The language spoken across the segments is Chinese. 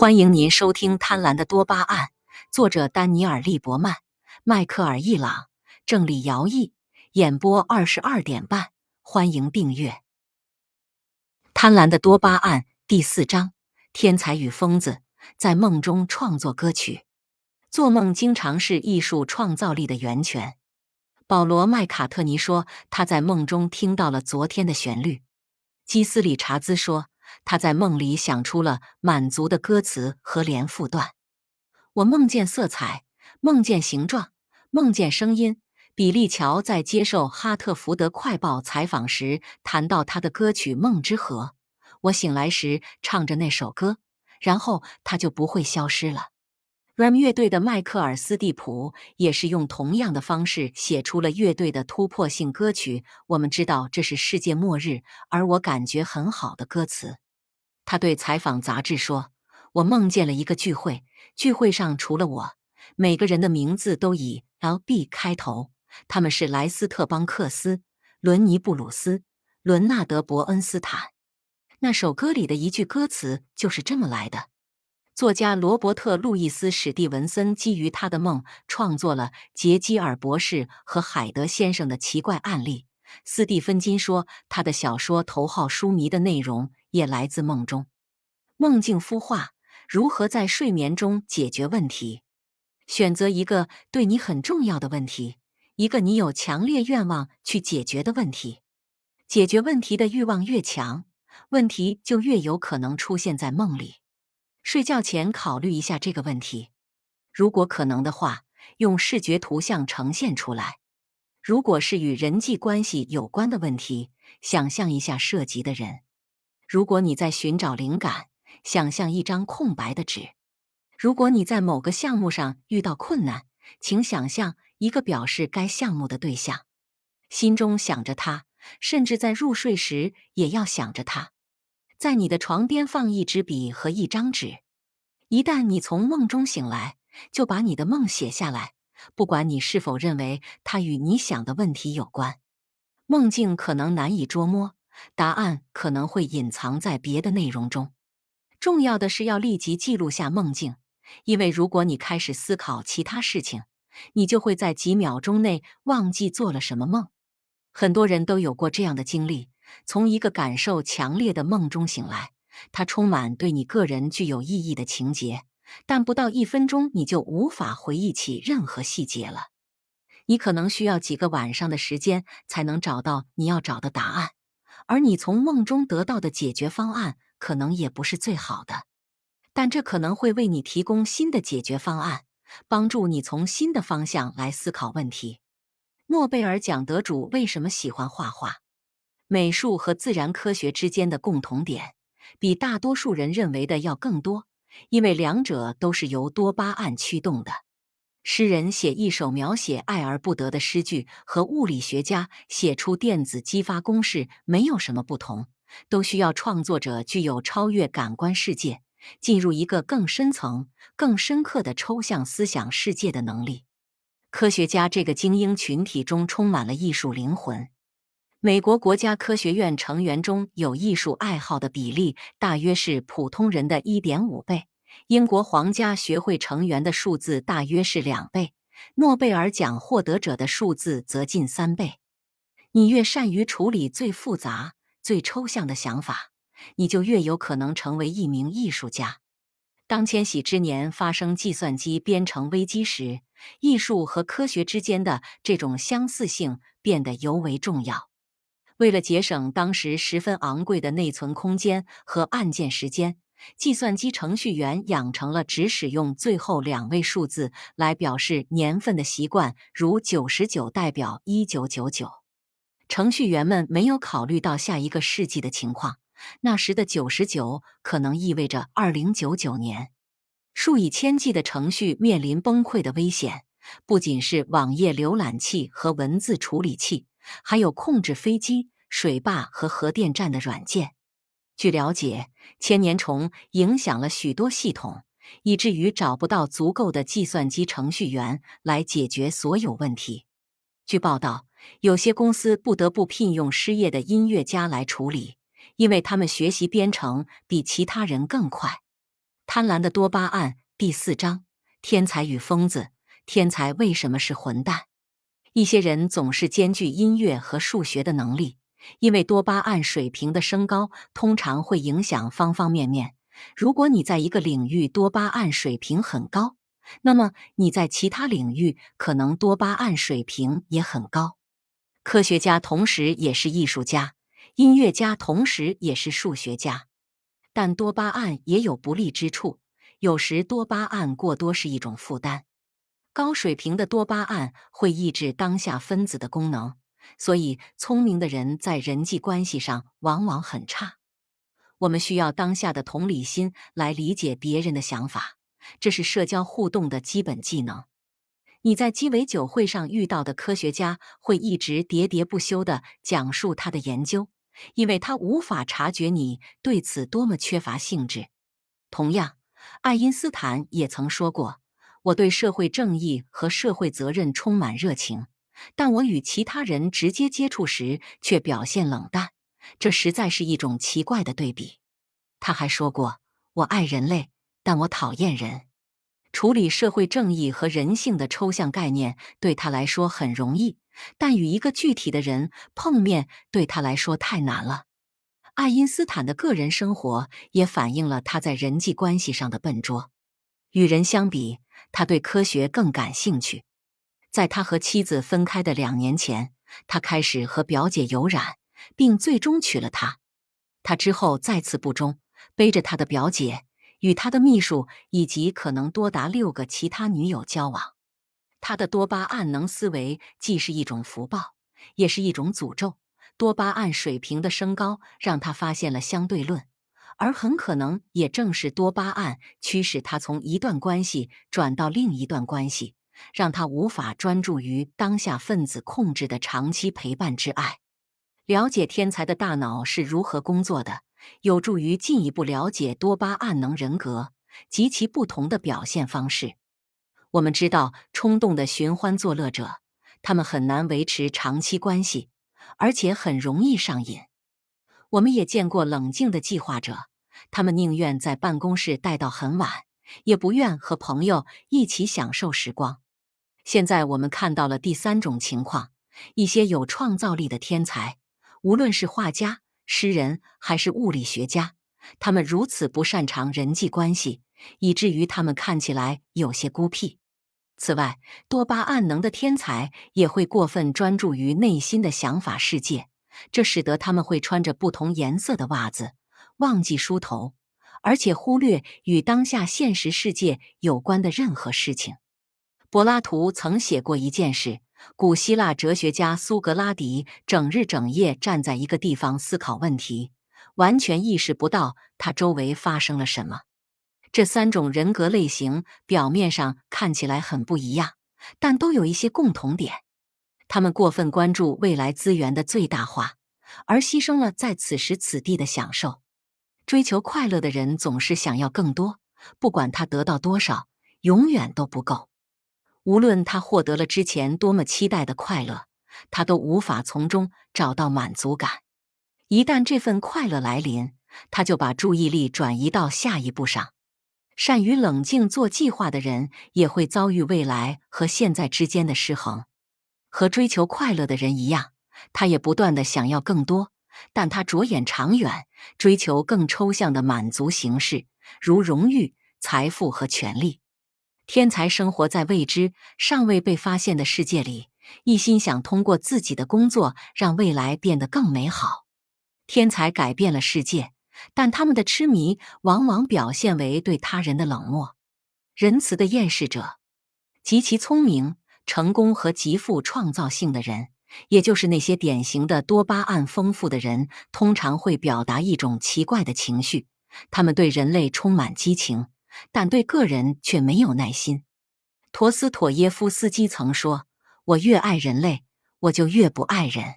欢迎您收听《贪婪的多巴胺》，作者丹尼尔·利伯曼、迈克尔·伊朗，郑李尧毅，演播二十二点半。欢迎订阅《贪婪的多巴胺》第四章：天才与疯子在梦中创作歌曲。做梦经常是艺术创造力的源泉。保罗·麦卡特尼说，他在梦中听到了昨天的旋律。基斯理查兹说。他在梦里想出了满足的歌词和连复段。我梦见色彩，梦见形状，梦见声音。比利乔在接受《哈特福德快报》采访时谈到他的歌曲《梦之河》。我醒来时唱着那首歌，然后他就不会消失了。Ram 乐队的迈克尔·斯蒂普也是用同样的方式写出了乐队的突破性歌曲。我们知道这是世界末日，而我感觉很好的歌词。他对采访杂志说：“我梦见了一个聚会，聚会上除了我，每个人的名字都以 L.B 开头。他们是莱斯特·邦克斯、伦尼·布鲁斯、伦纳德·伯恩斯坦。那首歌里的一句歌词就是这么来的。”作家罗伯特·路易斯·史蒂文森基于他的梦创作了杰基尔博士和海德先生的奇怪案例。斯蒂芬金说，他的小说头号书迷的内容也来自梦中。梦境孵化，如何在睡眠中解决问题？选择一个对你很重要的问题，一个你有强烈愿望去解决的问题。解决问题的欲望越强，问题就越有可能出现在梦里。睡觉前考虑一下这个问题，如果可能的话，用视觉图像呈现出来。如果是与人际关系有关的问题，想象一下涉及的人。如果你在寻找灵感，想象一张空白的纸。如果你在某个项目上遇到困难，请想象一个表示该项目的对象，心中想着他，甚至在入睡时也要想着他。在你的床边放一支笔和一张纸，一旦你从梦中醒来，就把你的梦写下来，不管你是否认为它与你想的问题有关。梦境可能难以捉摸，答案可能会隐藏在别的内容中。重要的是要立即记录下梦境，因为如果你开始思考其他事情，你就会在几秒钟内忘记做了什么梦。很多人都有过这样的经历。从一个感受强烈的梦中醒来，它充满对你个人具有意义的情节，但不到一分钟你就无法回忆起任何细节了。你可能需要几个晚上的时间才能找到你要找的答案，而你从梦中得到的解决方案可能也不是最好的，但这可能会为你提供新的解决方案，帮助你从新的方向来思考问题。诺贝尔奖得主为什么喜欢画画？美术和自然科学之间的共同点，比大多数人认为的要更多，因为两者都是由多巴胺驱动的。诗人写一首描写爱而不得的诗句，和物理学家写出电子激发公式没有什么不同，都需要创作者具有超越感官世界，进入一个更深层、更深刻的抽象思想世界的能力。科学家这个精英群体中充满了艺术灵魂。美国国家科学院成员中有艺术爱好的比例大约是普通人的一点五倍，英国皇家学会成员的数字大约是两倍，诺贝尔奖获得者的数字则近三倍。你越善于处理最复杂、最抽象的想法，你就越有可能成为一名艺术家。当千禧之年发生计算机编程危机时，艺术和科学之间的这种相似性变得尤为重要。为了节省当时十分昂贵的内存空间和按键时间，计算机程序员养成了只使用最后两位数字来表示年份的习惯，如九十九代表一九九九。程序员们没有考虑到下一个世纪的情况，那时的九十九可能意味着二零九九年。数以千计的程序面临崩溃的危险，不仅是网页浏览器和文字处理器。还有控制飞机、水坝和核电站的软件。据了解，千年虫影响了许多系统，以至于找不到足够的计算机程序员来解决所有问题。据报道，有些公司不得不聘用失业的音乐家来处理，因为他们学习编程比其他人更快。贪婪的多巴胺第四章：天才与疯子。天才为什么是混蛋？一些人总是兼具音乐和数学的能力，因为多巴胺水平的升高通常会影响方方面面。如果你在一个领域多巴胺水平很高，那么你在其他领域可能多巴胺水平也很高。科学家同时也是艺术家，音乐家同时也是数学家。但多巴胺也有不利之处，有时多巴胺过多是一种负担。高水平的多巴胺会抑制当下分子的功能，所以聪明的人在人际关系上往往很差。我们需要当下的同理心来理解别人的想法，这是社交互动的基本技能。你在鸡尾酒会上遇到的科学家会一直喋喋不休地讲述他的研究，因为他无法察觉你对此多么缺乏兴致。同样，爱因斯坦也曾说过：“我对社会正义和社会责任充满热情，但我与其他人直接接触时却表现冷淡。”这实在是一种奇怪的对比。他还说过：“我爱人类，但我讨厌人。”处理社会正义和人性的抽象概念对他来说很容易，但与一个具体的人碰面对他来说太难了。爱因斯坦的个人生活也反映了他在人际关系上的笨拙。与人相比，他对科学更感兴趣。在他和妻子分开的两年前，他开始和表姐有染。并最终娶了她。他之后再次不忠，背着他的表姐，与他的秘书以及可能多达六个其他女友交往。他的多巴胺能思维既是一种福报，也是一种诅咒。多巴胺水平的升高让他发现了相对论，而很可能也正是多巴胺驱使他从一段关系转到另一段关系，让他无法专注于当下分子控制的长期陪伴之爱。了解天才的大脑是如何工作的，有助于进一步了解多巴胺能人格及其不同的表现方式。我们知道，冲动的寻欢作乐者，他们很难维持长期关系，而且很容易上瘾。我们也见过冷静的计划者，他们宁愿在办公室待到很晚，也不愿和朋友一起享受时光。现在我们看到了第三种情况：一些有创造力的天才。无论是画家、诗人还是物理学家，他们如此不擅长人际关系，以至于他们看起来有些孤僻。此外，多巴胺能的天才也会过分专注于内心的想法世界，这使得他们会穿着不同颜色的袜子，忘记梳头，而且忽略与当下现实世界有关的任何事情。柏拉图曾写过一件事。古希腊哲学家苏格拉底整日整夜站在一个地方思考问题，完全意识不到他周围发生了什么。这三种人格类型表面上看起来很不一样，但都有一些共同点：他们过分关注未来资源的最大化，而牺牲了在此时此地的享受。追求快乐的人总是想要更多，不管他得到多少，永远都不够。无论他获得了之前多么期待的快乐，他都无法从中找到满足感。一旦这份快乐来临，他就把注意力转移到下一步上。善于冷静做计划的人也会遭遇未来和现在之间的失衡。和追求快乐的人一样，他也不断的想要更多，但他着眼长远，追求更抽象的满足形式，如荣誉、财富和权利。天才生活在未知、尚未被发现的世界里，一心想通过自己的工作让未来变得更美好。天才改变了世界，但他们的痴迷往往表现为对他人的冷漠。仁慈的厌世者，极其聪明、成功和极富创造性的人，也就是那些典型的多巴胺丰富的人，通常会表达一种奇怪的情绪：他们对人类充满激情。但对个人却没有耐心。陀思妥耶夫斯基曾说：“我越爱人类，我就越不爱人。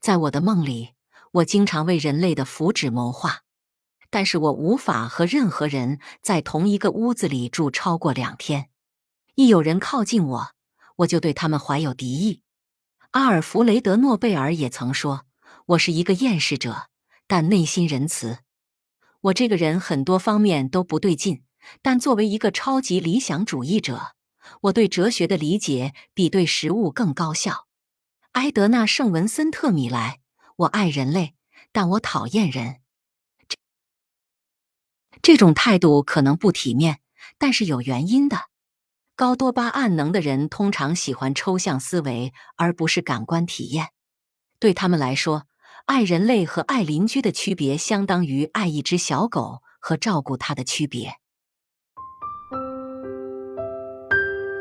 在我的梦里，我经常为人类的福祉谋划，但是我无法和任何人在同一个屋子里住超过两天。一有人靠近我，我就对他们怀有敌意。”阿尔弗雷德·诺贝尔也曾说：“我是一个厌世者，但内心仁慈。我这个人很多方面都不对劲。”但作为一个超级理想主义者，我对哲学的理解比对实物更高效。埃德纳·圣文森特·米莱，我爱人类，但我讨厌人。这这种态度可能不体面，但是有原因的。高多巴胺能的人通常喜欢抽象思维，而不是感官体验。对他们来说，爱人类和爱邻居的区别，相当于爱一只小狗和照顾它的区别。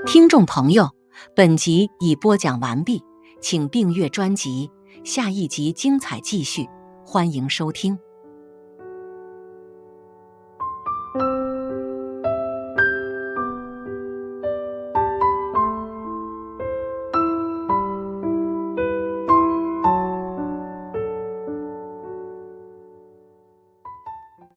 听众朋友，本集已播讲完毕，请订阅专辑，下一集精彩继续，欢迎收听。